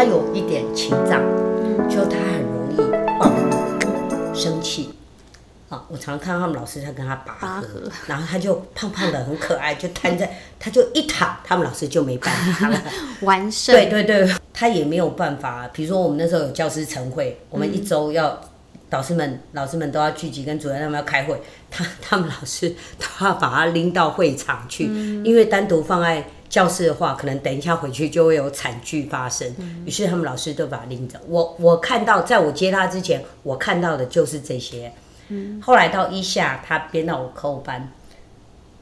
他有一点情障，就他很容易暴怒、生气。啊，我常常看到他们老师在跟他拔河拔河，然后他就胖胖的很可爱，就瘫在，他就一躺，他们老师就没办法了。完胜。对对对，他也没有办法。比如说我们那时候有教师晨会，我们一周要导师们、老师们都要聚集，跟主任他们要开会，他他们老师都要把他拎到会场去，因为单独放在教室的话，可能等一下回去就会有惨剧发生。于是他们老师都把他拎走。我我看到，在我接他之前，我看到的就是这些。后来到一下，他编到我课后班。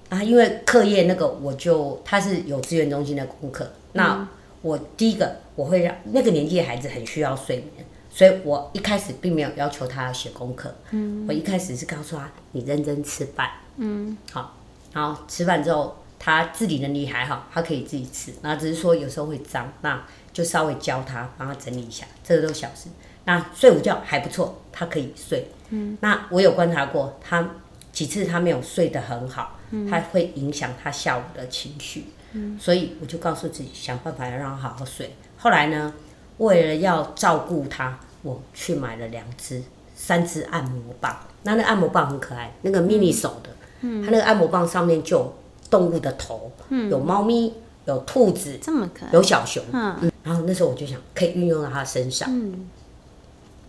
啊，因为课业那个，我就他是有资源中心的功课，那我第一个我会让那个年纪的孩子很需要睡眠，所以我一开始并没有要求他要写功课，嗯，我一开始是告诉他你认真吃饭，嗯，好，然后吃饭之后他自理能力还好，他可以自己吃，然后只是说有时候会脏，那就稍微教他帮他整理一下，这个都小事。那睡午觉还不错，他可以睡，嗯，那我有观察过他几次他没有睡得很好。他会影响他下午的情绪，嗯所以我就告诉自己想办法要让他好好睡。后来呢，为了要照顾他，我去买了两只、三只按摩棒。那那按摩棒很可爱，那个 mini 手的，嗯它那个按摩棒上面就有动物的头，嗯有猫咪，有兔子，这么可爱，有小熊。嗯，然后那时候我就想可以运用到他身上。嗯，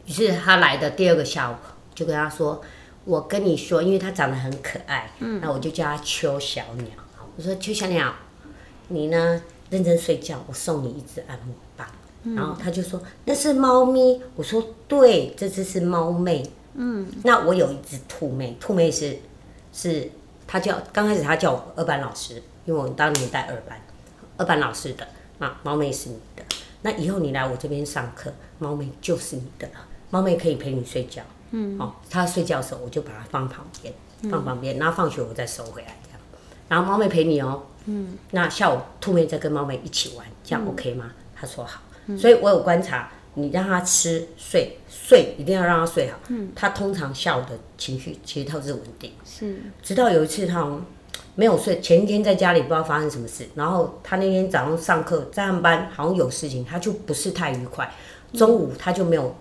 于是他来的第二个下午，就跟他说。我跟你说，因为它长得很可爱，嗯那我就叫它秋小鸟。我说秋小鸟，你呢认真睡觉，我送你一只按摩棒。然后他就说那是猫咪，我说对，这只是猫妹。嗯，那我有一只兔妹，兔妹是是他叫刚开始他叫我二班老师，因为我当年带二班，二班老师的那猫妹是你的，那以后你来我这边上课，猫妹就是你的了，猫妹可以陪你睡觉。嗯，哦，他睡觉的时候我就把它放旁边，放旁边，然后放学我再收回来这样。然后猫妹陪你哦，嗯，那下午兔妹再跟猫妹一起玩，这样 OK 吗？他说好。所以我有观察，你让他吃睡睡，一定要让他睡好。嗯，他通常下午的情绪其实他是稳定。是。直到有一次他没有睡，前一天在家里不知道发生什么事，然后他那天早上上课在上班好像有事情，他就不是太愉快。中午他就没有。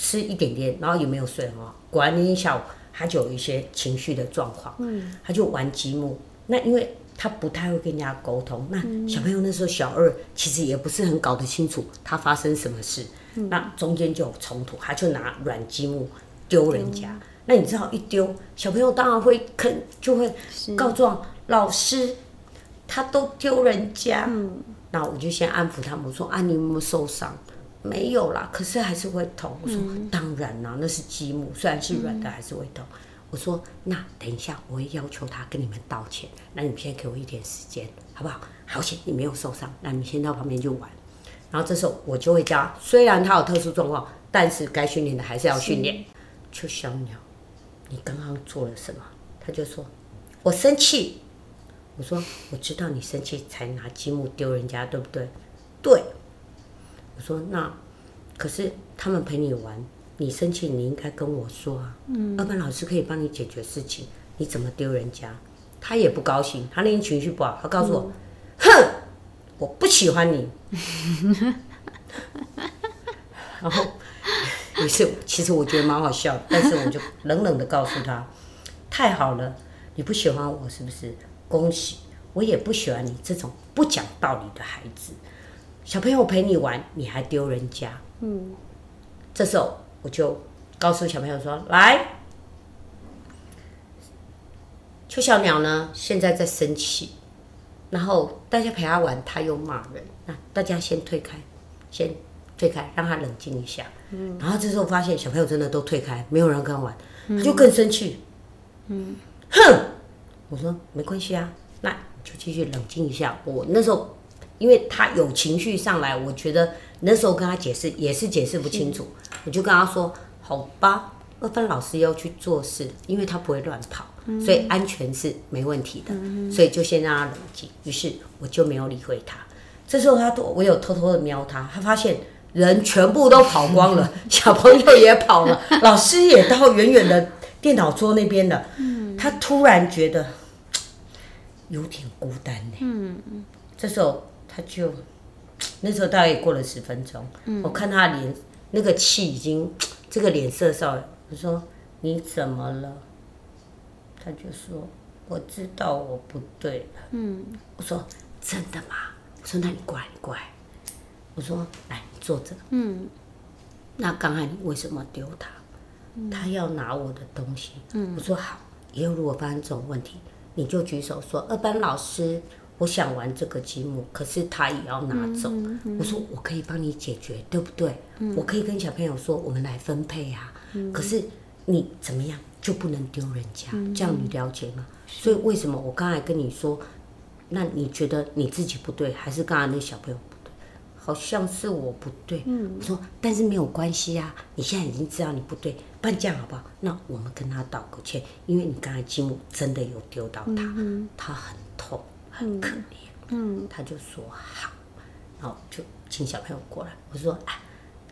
吃一点点，然后也没有睡很好。果然那天下午他就有一些情绪的状况，嗯，他就玩积木。那因为他不太会跟人家沟通，那小朋友那时候小二，其实也不是很搞得清楚他发生什么事。那中间就有冲突，他就拿软积木丢人家。那你知道一丢，小朋友当然会肯就会告状老师，他都丢人家。嗯，那我就先安抚他们，我说啊，你有没有受伤？没有啦，可是还是会痛。我说当然啦，那是积木，虽然是软的，还是会痛。我说那等一下，我会要求他跟你们道歉。那你们先给我一点时间，好不好？好险你没有受伤，那你先到旁边去玩。然后这时候我就会教，虽然他有特殊状况，但是该训练的还是要训练。就小鸟，你刚刚做了什么？他就说我生气。我说我知道你生气才拿积木丢人家，对不对？对。我说那，可是他们陪你玩，你生气你应该跟我说啊。嗯。二班老师可以帮你解决事情，你怎么丢人家？他也不高兴，他那天情绪不好，他告诉我，哼，我不喜欢你。然后于是，其实我觉得蛮好笑，但是我就冷冷的告诉他，太好了，你不喜欢我是不是？恭喜，我也不喜欢你这种不讲道理的孩子。小朋友陪你玩，你还丢人家。嗯，这时候我就告诉小朋友说：“来，邱小鸟呢，现在在生气，然后大家陪他玩，他又骂人。那大家先退开，先退开，让他冷静一下。嗯，然后这时候发现小朋友真的都退开，没有人跟他玩，他就更生气。嗯，哼，我说没关系啊，那就继续冷静一下。我那时候。因为他有情绪上来，我觉得那时候跟他解释也是解释不清楚，我就跟他说：“好吧，二班老师要去做事，因为他不会乱跑，所以安全是没问题的，所以就先让他冷静。”于是我就没有理会他。这时候他都我有偷偷的瞄他，他发现人全部都跑光了，小朋友也跑了，老师也到远远的电脑桌那边了。他突然觉得有点孤单呢。嗯，这时候。他就那时候大概也过了十分钟，我看他脸那个气已经 这个脸色上，我说你怎么了？他就说我知道我不对了。嗯，我说真的吗？我说那你过来，你过来。我说来坐着。嗯，那刚才你为什么丢他？他要拿我的东西。嗯，我说好，以后如果发生这种问题，你就举手说二班老师。我想玩这个积木，可是他也要拿走。我说我可以帮你解决，对不对？我可以跟小朋友说，我们来分配啊。可是你怎么样就不能丢人家？这样你了解吗？所以为什么我刚才跟你说，那你觉得你自己不对，还是刚才那小朋友不对？好像是我不对。我说，但是没有关系啊，你现在已经知道你不对，办这样好不好？那我们跟他道个歉，因为你刚才积木真的有丢到他，他很痛。很可怜，嗯，他就说好，然后就请小朋友过来。我说啊，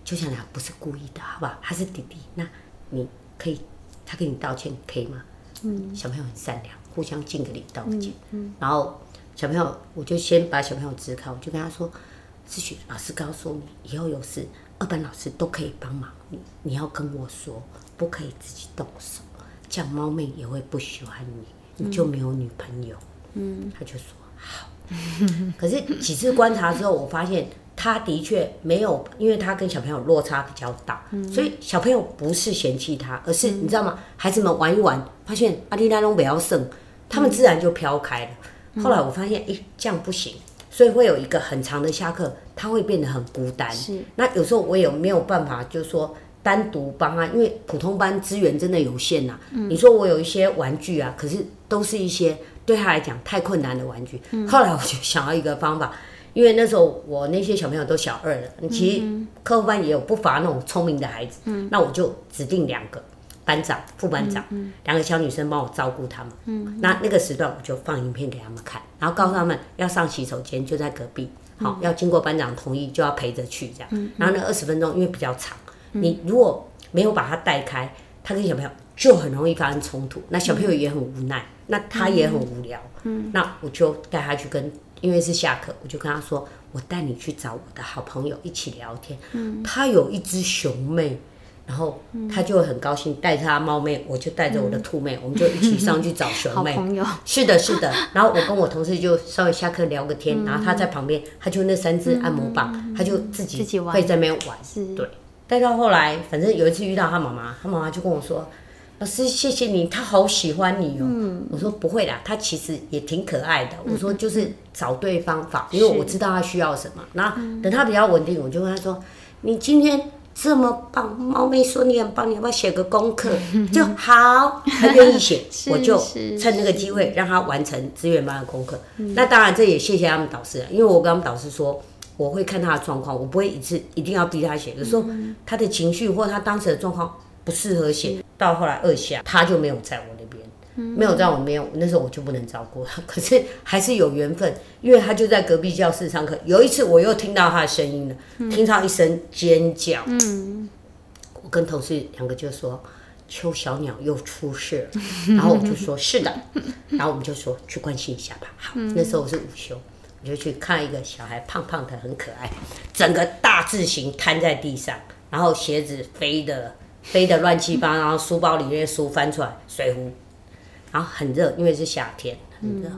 就像他不是故意的，好不好？他是弟弟，那你可以，他跟你道歉可以吗？嗯，小朋友很善良，互相敬个礼道个歉。嗯，然后小朋友，我就先把小朋友支开，我就跟他说：志雪老师告诉你，以后有事二班老师都可以帮忙你，你要跟我说，不可以自己动手，这样猫妹也会不喜欢你，你就没有女朋友。嗯，他就说好，可是几次观察之后，我发现他的确没有，因为他跟小朋友落差比较大，所以小朋友不是嫌弃他，而是你知道吗？孩子们玩一玩，发现阿丽娜龙不要剩，他们自然就飘开了。后来我发现，哎，这样不行，所以会有一个很长的下课，他会变得很孤单。是，那有时候我也没有办法，就是说单独帮他，因为普通班资源真的有限呐。你说我有一些玩具啊，可是都是一些。对他来讲太困难的玩具，后来我就想到一个方法，因为那时候我那些小朋友都小二了，其实课后班也有不乏那种聪明的孩子，那我就指定两个班长、副班长，两个小女生帮我照顾他们。那那个时段我就放影片给他们看，然后告诉他们要上洗手间就在隔壁，好要经过班长同意就要陪着去这样。然后那二十分钟因为比较长，你如果没有把他带开，他跟小朋友就很容易发生冲突，那小朋友也很无奈。那他也很无聊，嗯，那我就带他去跟，因为是下课，我就跟他说，我带你去找我的好朋友一起聊天。嗯，他有一只熊妹，然后他就很高兴，带着他猫妹，我就带着我的兔妹，我们就一起上去找熊妹。好朋友。是的，是的。然后我跟我同事就稍微下课聊个天，然后他在旁边，他就那三只按摩棒，他就自己会在那边玩。是。对。带到后来，反正有一次遇到他妈妈，他妈妈就跟我说。老师，谢谢你，他好喜欢你哦。我说不会啦，他其实也挺可爱的。我说就是找对方法，因为我知道他需要什么。然后等他比较稳定，我就跟他说：“你今天这么棒，猫咪说你很棒，你要不要写个功课？” 就好，他愿意写，我就趁那个机会让他完成资源班的功课。那当然这也谢谢他们导师，因为我跟他们导师说，我会看他的状况，我不会一次一定要逼他写。有时候他的情绪或他当时的状况。不适合写，到后来二下他就没有在我那边，没有在我没有那时候我就不能照顾他，可是还是有缘分，因为他就在隔壁教室上课。有一次我又听到他的声音了，听到一声尖叫，我跟同事两个就说邱小鸟又出事了，然后我就说是的，然后我们就说去关心一下吧。好，那时候我是午休，我就去看一个小孩，胖胖的很可爱，整个大字形瘫在地上，然后鞋子飞的。飞的乱七八糟，然后书包里面书翻出来，水壶，然后很热，因为是夏天，很热。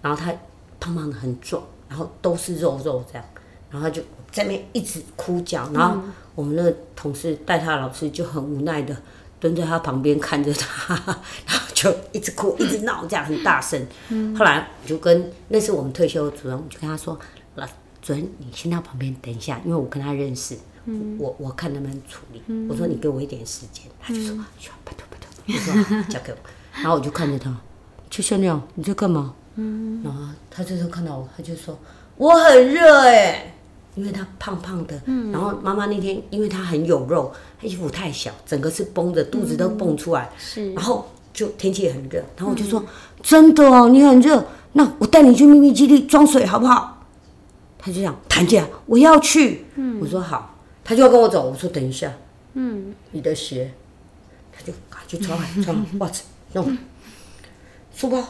然后他胖胖的很壮，然后都是肉肉这样，然后他就在那边一直哭叫，然后我们那个同事带他的老师就很无奈的蹲在他旁边看着他，然后就一直哭一直闹这样很大声。后来我就跟那是我们退休的主任，我就跟他说：“老主任，你先到旁边等一下，因为我跟他认识。”我我看能不能处理。我说你给我一点时间，他就说：“拜托拜托。”我说：“交给我。”然后我就看着他，邱小亮，你在干嘛？嗯。然后他这时候看到我，他就说：“我很热哎，因为他胖胖的。嗯。然后妈妈那天因为他很有肉，他衣服太小，整个是绷着，肚子都蹦出来。是。然后就天气也很热，然后我就说：“真的哦，你很热，那我带你去秘密基地装水好不好？”他就讲：“谭姐，我要去。”嗯。我说：“好。”他就要跟我走，我说等一下，嗯，你的鞋，他就赶去穿穿 袜子弄，书包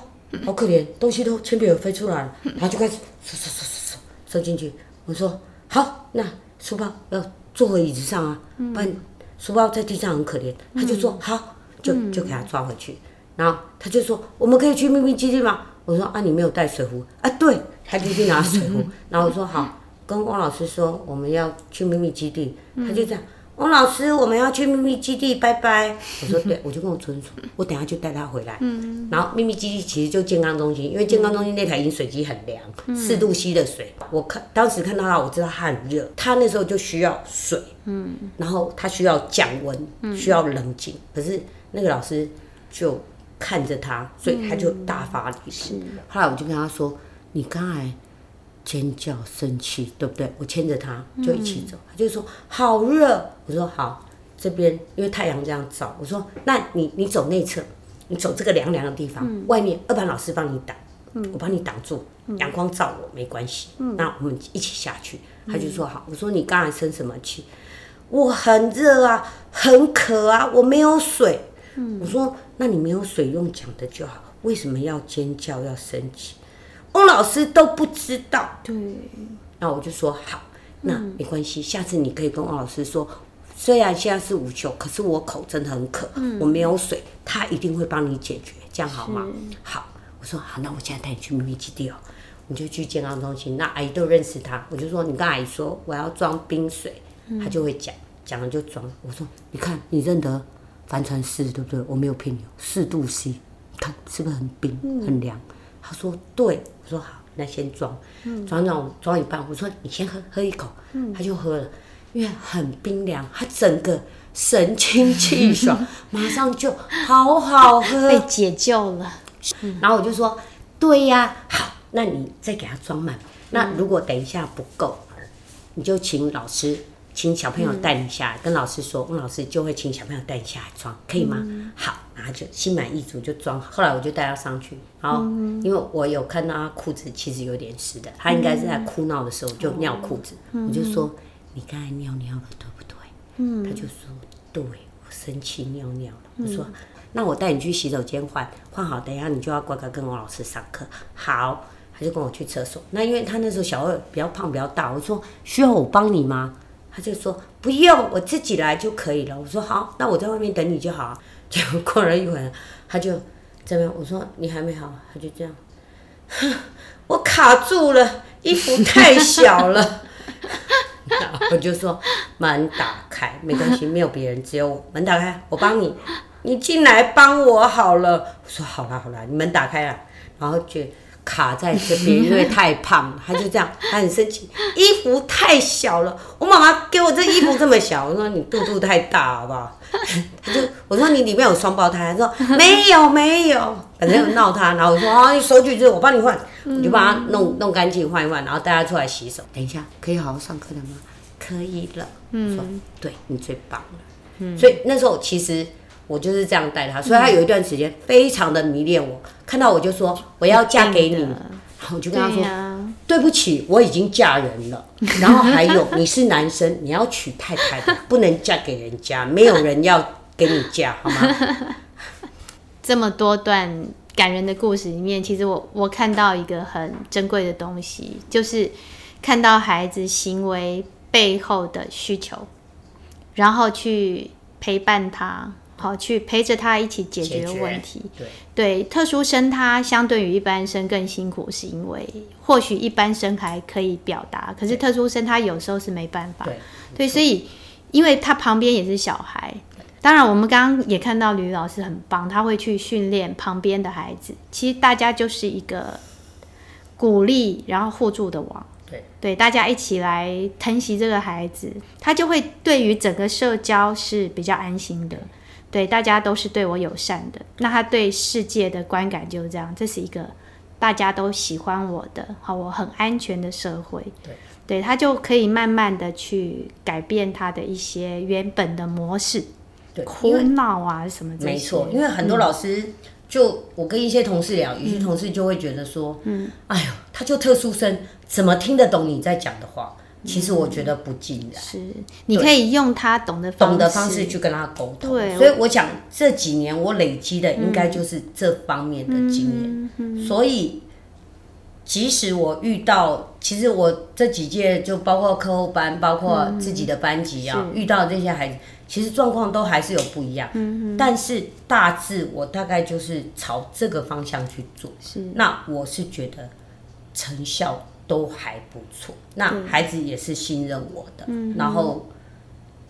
好可怜，东西都铅笔盒飞出来了，然后就开始收收收收收收进去。我说好，那书包要坐回椅子上啊，不然书包在地上很可怜。他就说好，就就给他抓回去。然后他就说我们可以去秘密基地吗？我说啊，你没有带水壶啊？对，他就去拿水壶。然后我说好，跟汪老师说我们要去秘密基地。他就这样，汪老师我们要去秘密基地，拜拜。我说对，我就跟我村说，我等下就带他回来。嗯然后秘密基地其实就健康中心，因为健康中心那台饮水机很凉，四度 C 的水。我看当时看到他，我知道他很热，他那时候就需要水。嗯，然后他需要降温，需要冷静。可是那个老师就。看着他，所以他就大发雷霆。后来我就跟他说：“你刚才尖叫生气，对不对？”我牵着他就一起走。他就说：“好热。”我说：“好，这边因为太阳这样照。”我说：“那你你走内侧，你走这个凉凉的地方，外面二班老师帮你挡，我帮你挡住，阳光照我没关系。那我们一起下去。”他就说：“好。”我说：“你刚才生什么气？”我很热啊，很渴啊，我没有水。我说。那你没有水用讲的就好，为什么要尖叫要生气？翁老师都不知道。对，那我就说好，那没关系，下次你可以跟翁老师说，虽然现在是午休，可是我口真的很渴，我没有水，他一定会帮你解决，这样好吗？好，我说好，那我现在带你去秘密基地哦，你就去健康中心，那阿姨都认识他，我就说你跟阿姨说我要装冰水，他就会讲，讲了就装。我说你看你认得。帆船四对不对？我没有骗你，四度 C，看是不是很冰很凉？他说对，我说好，那先装，装装装一半。我说你先喝喝一口，他就喝了，因为很冰凉，他整个神清气爽，马上就好好喝，被解救了。然后我就说对呀，好，那你再给他装满。那如果等一下不够，你就请老师。请小朋友带你下来，跟老师说，翁老师就会请小朋友带你下来装，可以吗？好，然后就心满意足就装。后来我就带他上去，然后因为我有看到他裤子其实有点湿的，他应该是在哭闹的时候就尿裤子。我就说你刚才尿尿了对不对？嗯他就说对，我生气尿尿了。我说那我带你去洗手间换，换好等一下你就要乖乖跟我老师上课。好，他就跟我去厕所。那因为他那时候小二比较胖比较大，我说需要我帮你吗？他就说不用，我自己来就可以了。我说好，那我在外面等你就好。结果过了一会儿，他就这边我说你还没好，他就这样，我卡住了，衣服太小了。我就说门打开，没关系，没有别人，只有我。门打开，我帮你，你进来帮我好了。我说好了好了，你门打开了，然后就。卡在这边，因为太胖了，他就这样，他很生气，衣服太小了。我妈妈给我这衣服这么小，我说你肚肚太大，好不好？他就我说你里面有双胞胎，他说没有没有，反正闹他，然后我说啊，你手举着，我帮你换，我就帮他弄弄干净换一换，然后带他出来洗手。等一下，可以好好上课了吗？可以了。嗯，说对你最棒了。嗯，所以那时候其实。我就是这样带他，所以他有一段时间非常的迷恋我，看到我就说我要嫁给你，然后 我就跟他说对不起，我已经嫁人了。然后还有你是男生，你要娶太太的，不能嫁给人家，没有人要给你嫁，好吗？这么多段感人的故事里面，其实我我看到一个很珍贵的东西，就是看到孩子行为背后的需求，然后去陪伴他。好，去陪着他一起解决问题。对对，特殊生他相对于一般生更辛苦，是因为或许一般生还可以表达，可是特殊生他有时候是没办法。对对，所以因为他旁边也是小孩，当然我们刚刚也看到吕老师很棒，他会去训练旁边的孩子。其实大家就是一个鼓励，然后互助的网。对对，大家一起来疼惜这个孩子，他就会对于整个社交是比较安心的。对，大家都是对我友善的，那他对世界的观感就是这样，这是一个大家都喜欢我的，好，我很安全的社会。对，对他就可以慢慢的去改变他的一些原本的模式，对，哭闹啊什么。没错，因为很多老师，就我跟一些同事聊，有些同事就会觉得说，嗯，哎呦，他就特殊生，怎么听得懂你在讲的话？其实我觉得不尽然，是你可以用他懂的懂的方式去跟他沟通。对，所以我想这几年我累积的应该就是这方面的经验。所以即使我遇到，其实我这几届就包括课后班，包括自己的班级啊，遇到这些孩子，其实状况都还是有不一样。嗯但是大致我大概就是朝这个方向去做。是。那我是觉得成效都还不错，那孩子也是信任我的。嗯。然后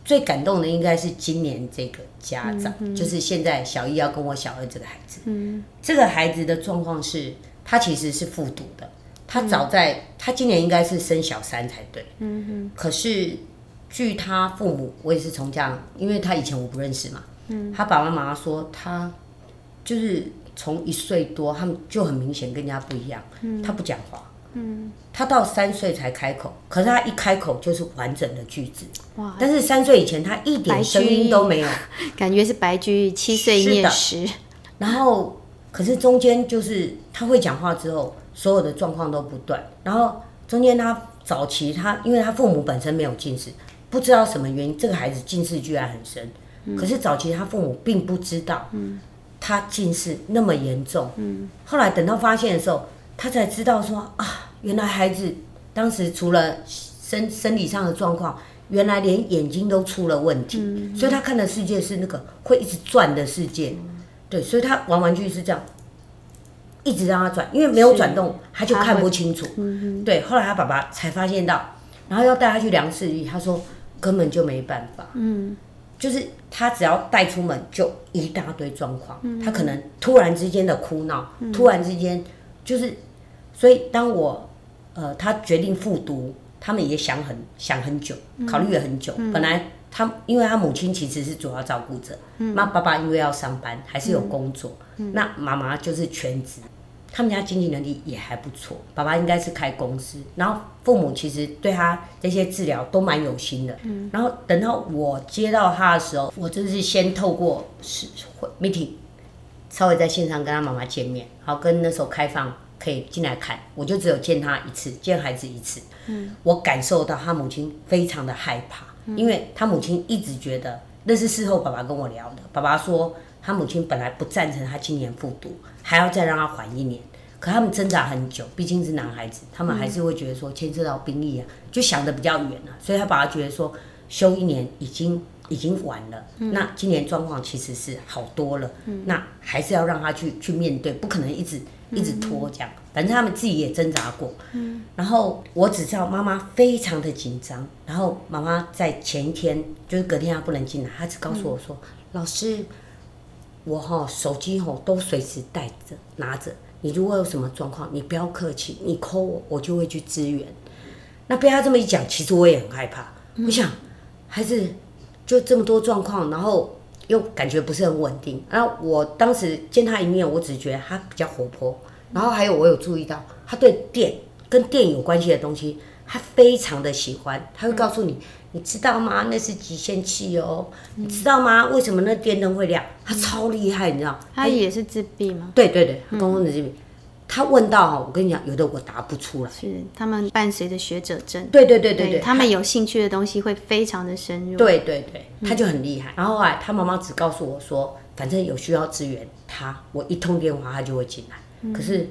最感动的应该是今年这个家长，就是现在小一要跟我小二这个孩子。嗯。这个孩子的状况是。他其实是复读的，他早在他今年应该是升小三才对。可是据他父母，我也是从这样，因为他以前我不认识嘛。嗯。他爸爸妈妈说，他就是从一岁多，他们就很明显跟人家不一样。嗯。他不讲话。嗯。他到三岁才开口，可是他一开口就是完整的句子。哇！但是三岁以前他一点声音都没有，感觉是白居易七岁念诗。然后。可是中间就是他会讲话之后，所有的状况都不断。然后中间他早期他，因为他父母本身没有近视，不知道什么原因，这个孩子近视居然很深。可是早期他父母并不知道，他近视那么严重。后来等到发现的时候，他才知道说啊，原来孩子当时除了身生理上的状况，原来连眼睛都出了问题。所以他看的世界是那个会一直转的世界。对，所以他玩玩具是这样，一直让他转，因为没有转动，他就看不清楚。对，后来他爸爸才发现到，然后要带他去量视力，他说根本就没办法。嗯，就是他只要带出门，就一大堆状况。他可能突然之间的哭闹，突然之间就是，所以当我呃他决定复读，他们也想很想很久，考虑了很久，本来。他因为他母亲其实是主要照顾者，那爸爸因为要上班还是有工作，那妈妈就是全职。他们家经济能力也还不错，爸爸应该是开公司，然后父母其实对他这些治疗都蛮有心的。然后等到我接到他的时候，我就是先透过是 meeting，稍微在线上跟他妈妈见面，好跟那时候开放可以进来看，我就只有见他一次，见孩子一次。嗯，我感受到他母亲非常的害怕。因为他母亲一直觉得那是事后爸爸跟我聊的。爸爸说他母亲本来不赞成他今年复读，还要再让他缓一年。可他们挣扎很久，毕竟是男孩子，他们还是会觉得说牵涉到兵役啊，就想的比较远了。所以他爸爸觉得说休一年已经已经晚了。那今年状况其实是好多了，那还是要让他去去面对，不可能一直。一直拖这样，反正他们自己也挣扎过。嗯，然后我只知道妈妈非常的紧张，然后妈妈在前一天就是隔天她不能进来，她只告诉我说：“老师，我哈手机哈都随时带着拿着，你如果有什么状况，你不要客气，你 call 我，我就会去支援。”那被她这么一讲，其实我也很害怕。我想孩子就这么多状况，然后。又感觉不是很稳定，然后我当时见他一面，我只觉得他比较活泼，然后还有我有注意到他对电跟电有关系的东西，他非常的喜欢，他会告诉你，你知道吗？那是极限器哦，你知道吗？为什么那电灯会亮？他超厉害，你知道？他也是自闭吗？对对对，公公的自闭。他问到哈，我跟你讲，有的我答不出来。是他们伴随着学者证。对对对对对，他们有兴趣的东西会非常的深入。对对对，他就很厉害。然后啊，他妈妈只告诉我说，反正有需要支援他，我一通电话他就会进来。可是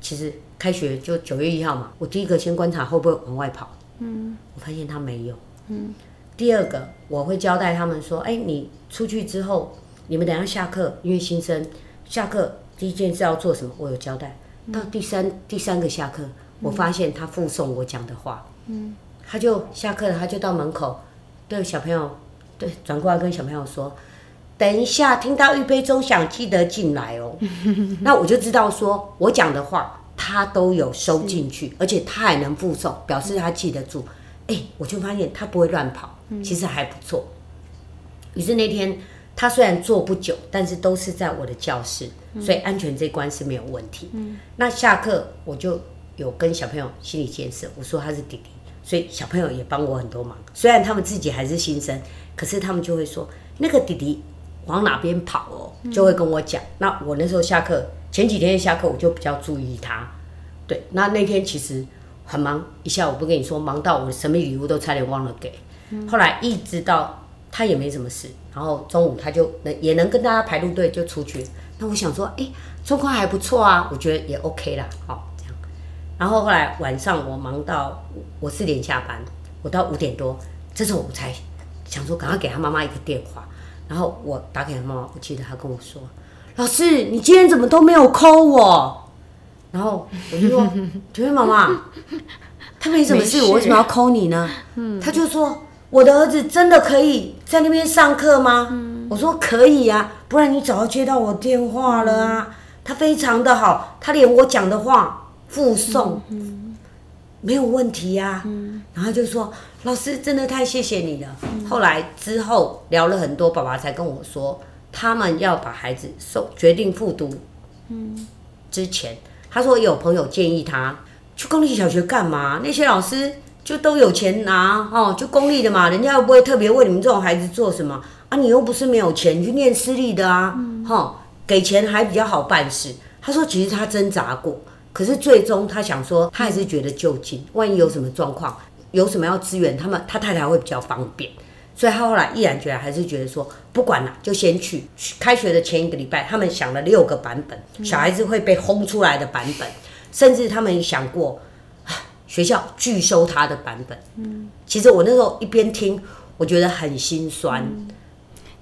其实开学就九月一号嘛，我第一个先观察会不会往外跑。嗯。我发现他没有。嗯。第二个，我会交代他们说，哎，你出去之后，你们等下下课，因为新生下课第一件事要做什么，我有交代。到第三第三个下课，我发现他附送我讲的话，嗯，他就下课了，他就到门口对小朋友对转过来跟小朋友说：“等一下，听到预备钟响，记得进来哦。”那我就知道说我讲的话他都有收进去，而且他还能附送，表示他记得住。哎，我就发现他不会乱跑，其实还不错。于是那天。他虽然做不久，但是都是在我的教室，所以安全这关是没有问题。那下课我就有跟小朋友心理建设，我说他是弟弟，所以小朋友也帮我很多忙。虽然他们自己还是新生，可是他们就会说那个弟弟往哪边跑哦，就会跟我讲。那我那时候下课前几天下课我就比较注意他。对，那那天其实很忙，一下午不跟你说，忙到我什么礼物都差点忘了给。后来一直到。他也没什么事，然后中午他就能也能跟大家排路队就出去。那我想说，哎，状况还不错啊，我觉得也 OK 啦，好这样。然后后来晚上我忙到我四点下班，我到五点多，这时候我才想说赶快给他妈妈一个电话。然后我打给他妈妈，我记得他跟我说：“老师，你今天怎么都没有 call 我？”然后我就说：“ 请问妈妈，他没什么事，我为什么要 call 你呢？”他就说：“我的儿子真的可以在那边上课吗？”我说：“可以呀，不然你早就接到我电话了啊。他非常的好，他连我讲的话附送，没有问题呀。然后就说：“老师，真的太谢谢你了。”后来之后聊了很多，爸爸才跟我说，他们要把孩子送决定复读。嗯，之前他说有朋友建议他去公立小学干嘛？那些老师就都有钱拿哦，就公立的嘛，人家又不会特别为你们这种孩子做什么啊。你又不是没有钱，去念私立的啊，哈，给钱还比较好办事。他说其实他挣扎过，可是最终他想说，他还是觉得就近，万一有什么状况。有什么要支援，他们他太太会比较方便，所以他后来毅然决然还是觉得说不管了，就先去。开学的前一个礼拜，他们想了六个版本，小孩子会被轰出来的版本，甚至他们想过学校拒收他的版本。嗯，其实我那时候一边听，我觉得很心酸。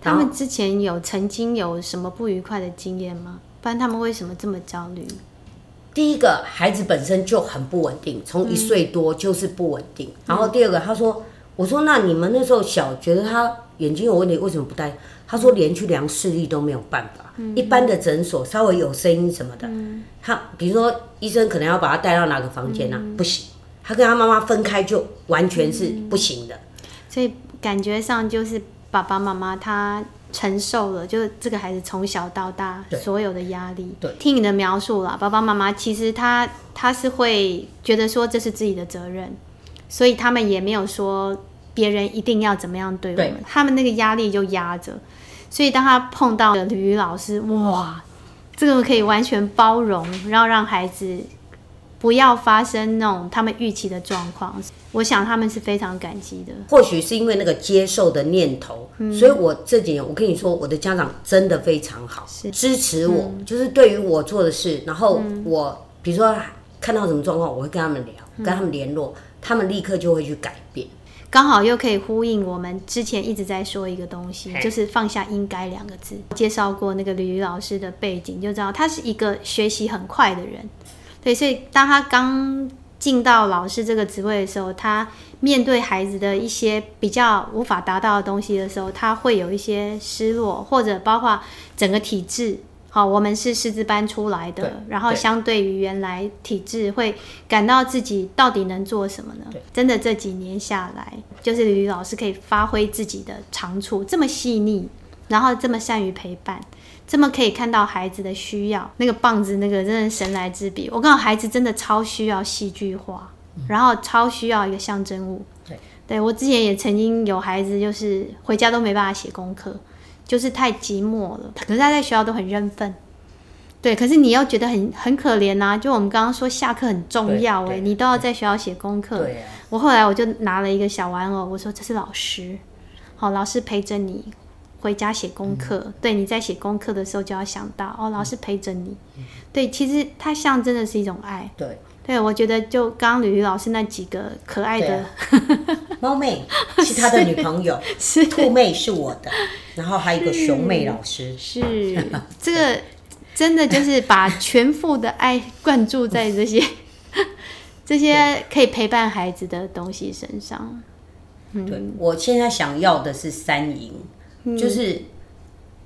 他们之前有曾经有什么不愉快的经验吗？不然他们为什么这么焦虑？第一个孩子本身就很不稳定，从一岁多就是不稳定。然后第二个，他说：“我说那你们那时候小，觉得他眼睛有问题，为什么不戴？”他说：“连去量视力都没有办法。一般的诊所稍微有声音什么的，他比如说医生可能要把他带到哪个房间呢？不行，他跟他妈妈分开就完全是不行的。所以感觉上就是爸爸妈妈他。”承受了，就是这个孩子从小到大所有的压力。对，听你的描述了，爸爸妈妈其实他他是会觉得说这是自己的责任，所以他们也没有说别人一定要怎么样对我们，他们那个压力就压着。所以当他碰到了吕老师，哇，这个可以完全包容，然后让孩子。不要发生那种他们预期的状况，我想他们是非常感激的。或许是因为那个接受的念头，所以我这几年我跟你说，我的家长真的非常好，支持我，就是对于我做的事，然后我比如说看到什么状况，我会跟他们聊，跟他们联络，他们立刻就会去改变。刚好又可以呼应我们之前一直在说一个东西，就是放下“应该”两个字。介绍过那个吕吕老师的背景，就知道他是一个学习很快的人。对，所以当他刚进到老师这个职位的时候，他面对孩子的一些比较无法达到的东西的时候，他会有一些失落，或者包括整个体制。好，我们是师资班出来的，然后相对于原来体制，会感到自己到底能做什么呢？真的这几年下来，就是吕老师可以发挥自己的长处，这么细腻，然后这么善于陪伴。这么可以看到孩子的需要，那个棒子那个真的神来之笔。我告诉孩子真的超需要戏剧化，然后超需要一个象征物。对，对我之前也曾经有孩子，就是回家都没办法写功课，就是太寂寞了。可是他在学校都很认份。对，可是你又觉得很很可怜呐。就我们刚刚说下课很重要哎，你都要在学校写功课。对我后来我就拿了一个小玩偶，我说这是老师，好，老师陪着你。回家写功课，对，你在写功课的时候就要想到哦，老师陪着你。对，其实它象征的是一种爱。对，对我觉得就刚刚吕吕老师那几个可爱的 猫妹是他的女朋友，是兔妹是我的，然后还有一个熊妹老师。是这个真的就是把全副的爱灌注在这些 这些可以陪伴孩子的东西身上。对我现在想要的是三赢。就是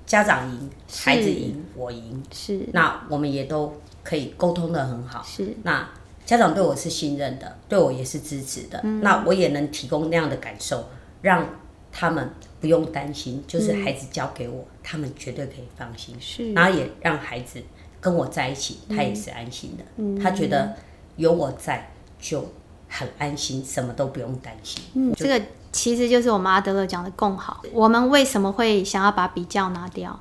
家长赢，孩子赢，我赢，是那我们也都可以沟通的很好。是那家长对我是信任的，对我也是支持的。那我也能提供那样的感受，让他们不用担心。就是孩子交给我，他们绝对可以放心。是，然后也让孩子跟我在一起，他也是安心的。他觉得有我在就很安心，什么都不用担心。嗯，这个。其实就是我们阿德勒讲的共好。我们为什么会想要把比较拿掉？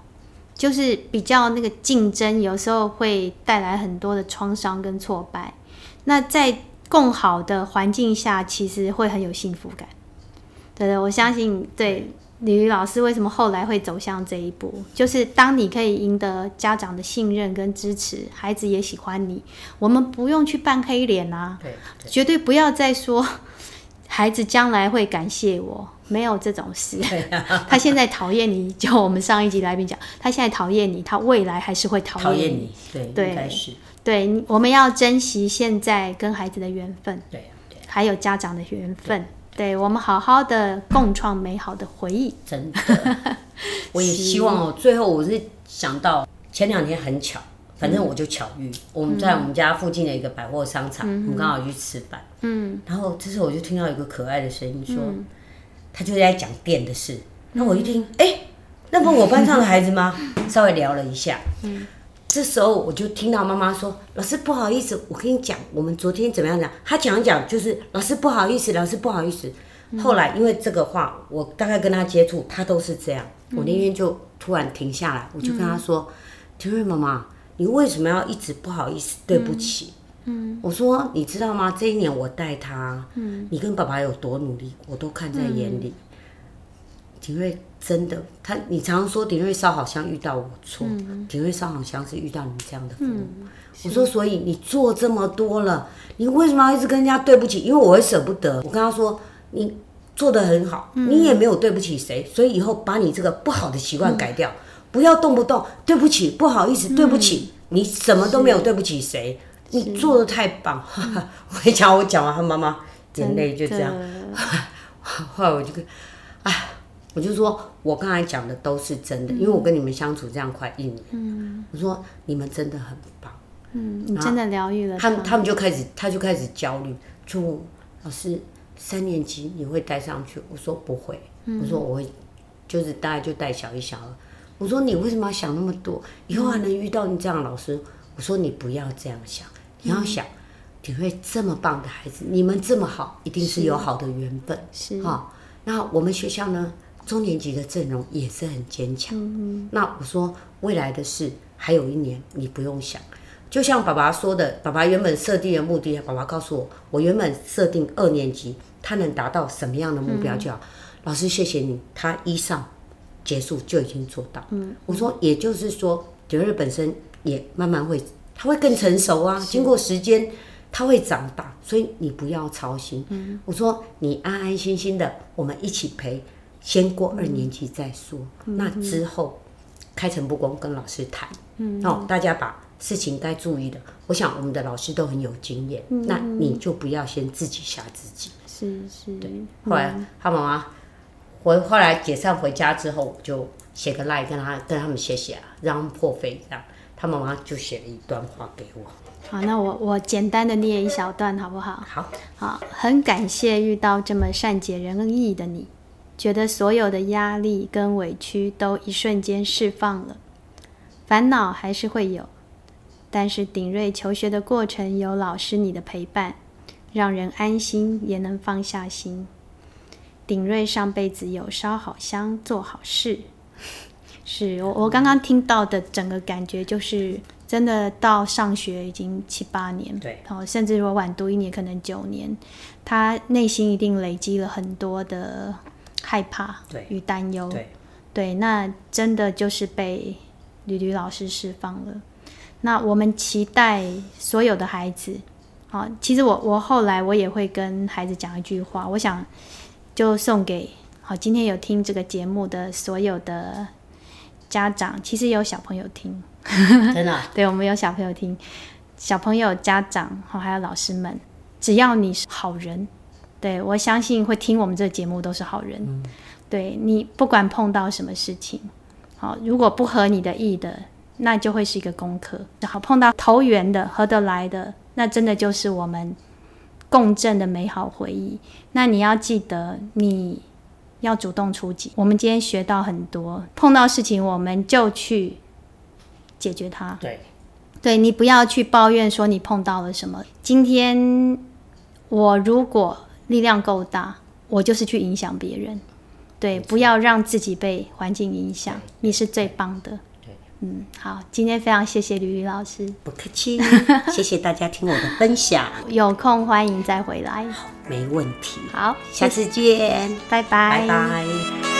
就是比较那个竞争，有时候会带来很多的创伤跟挫败。那在共好的环境下，其实会很有幸福感。对对，我相信，对李瑜老师为什么后来会走向这一步？就是当你可以赢得家长的信任跟支持，孩子也喜欢你，我们不用去扮黑脸啊，对，绝对不要再说 孩子将来会感谢我，没有这种事。他现在讨厌你，就我们上一集来宾讲，他现在讨厌你，他未来还是会讨讨厌厌你，对，对应该是，对，我们要珍惜现在跟孩子的缘分，对对，还有家长的缘分。对我们好好的共创美好的回忆。真的，我也希望哦。最后我是想到前两天很巧，反正我就巧遇，我们在我们家附近的一个百货商场，我们刚好去吃饭，嗯，然后这时候我就听到一个可爱的声音说，他就在讲店的事，那我一听，哎、那不是我班上的孩子吗？稍微聊了一下，嗯。这时候我就听到妈妈说：“老师不好意思，我跟你讲，我们昨天怎么样讲？他讲一讲就是老师不好意思，老师不好意思。后来因为这个话，我大概跟他接触，他都是这样。我那天就突然停下来，我就跟他说：‘田瑞妈妈，你为什么要一直不好意思，对不起？’嗯，我说你知道吗？这一年我带他，嗯，你跟爸爸有多努力，我都看在眼里。鼎瑞真的，他你常常说鼎瑞烧好像遇到我错，鼎瑞烧好像是遇到你这样的父母。我说，所以你做这么多了，你为什么要一直跟人家对不起？因为我会舍不得。我跟他说，你做的很好，你也没有对不起谁，所以以后把你这个不好的习惯改掉，不要动不动对不起，不好意思，对不起，你什么都没有对不起谁，你做的太棒。我跟你讲，我讲完，他妈妈眼泪就这样。后来我就跟，哎。我就说，我刚才讲的都是真的，因为我跟你们相处这样快一年。嗯，我说你们真的很棒。嗯，你真的疗愈了他们，他们就开始，他就开始焦虑，就老师三年级你会带上去？我说不会，我说我会，就是大概就带小一、小二。我说你为什么要想那么多？以后还能遇到你这样的老师？我说你不要这样想，你要想，你会这么棒的孩子，你们这么好，一定是有好的缘分。是哈，那我们学校呢？中年级的阵容也是很坚强。嗯那我说未来的事还有一年，你不用想。就像爸爸说的，爸爸原本设定的目的，爸爸告诉我，我原本设定二年级他能达到什么样的目标就好。老师谢谢你，他一上结束就已经做到。嗯，我说也就是说，德瑞本身也慢慢会，他会更成熟啊。经过时间，他会长大，所以你不要操心。嗯，我说你安安心心的，我们一起陪。先过二年级再说，那之后开诚布公跟老师谈，嗯哦，大家把事情该注意的，我想我们的老师都很有经验，那你就不要先自己吓自己。是是，对。后来他妈妈回后来解散回家之后，我就写个赖跟他跟他们谢谢啊，让他们破费这样，他妈妈就写了一段话给我。好，那我我简单的念一小段好不好？好，好，很感谢遇到这么善解人意的你。觉得所有的压力跟委屈都一瞬间释放了，烦恼还是会有，但是鼎瑞求学的过程有老师你的陪伴，让人安心也能放下心。鼎瑞上辈子有烧好香做好事，是我我刚刚听到的整个感觉就是真的到上学已经七八年，对，哦，甚至我晚读一年可能九年，他内心一定累积了很多的。害怕与担忧，对，那真的就是被吕吕老师释放了。那我们期待所有的孩子，好，其实我我后来我也会跟孩子讲一句话，我想就送给好今天有听这个节目的所有的家长，其实有小朋友听，真的，对我们有小朋友听，小朋友家长好还有老师们，只要你是好人。对，我相信会听我们这个节目都是好人。嗯，对你不管碰到什么事情，好，如果不合你的意的，那就会是一个功课。好，碰到投缘的、合得来的，那真的就是我们共振的美好回忆。那你要记得，你要主动出击。我们今天学到很多，碰到事情我们就去解决它。对，对你不要去抱怨说你碰到了什么。今天我如果力量够大，我就是去影响别人，对，不要让自己被环境影响，你是最棒的。对，嗯，好，今天非常谢谢吕吕老师，不客气，谢谢大家听我的分享，有空欢迎再回来，没问题，好，下次见，拜拜，拜拜。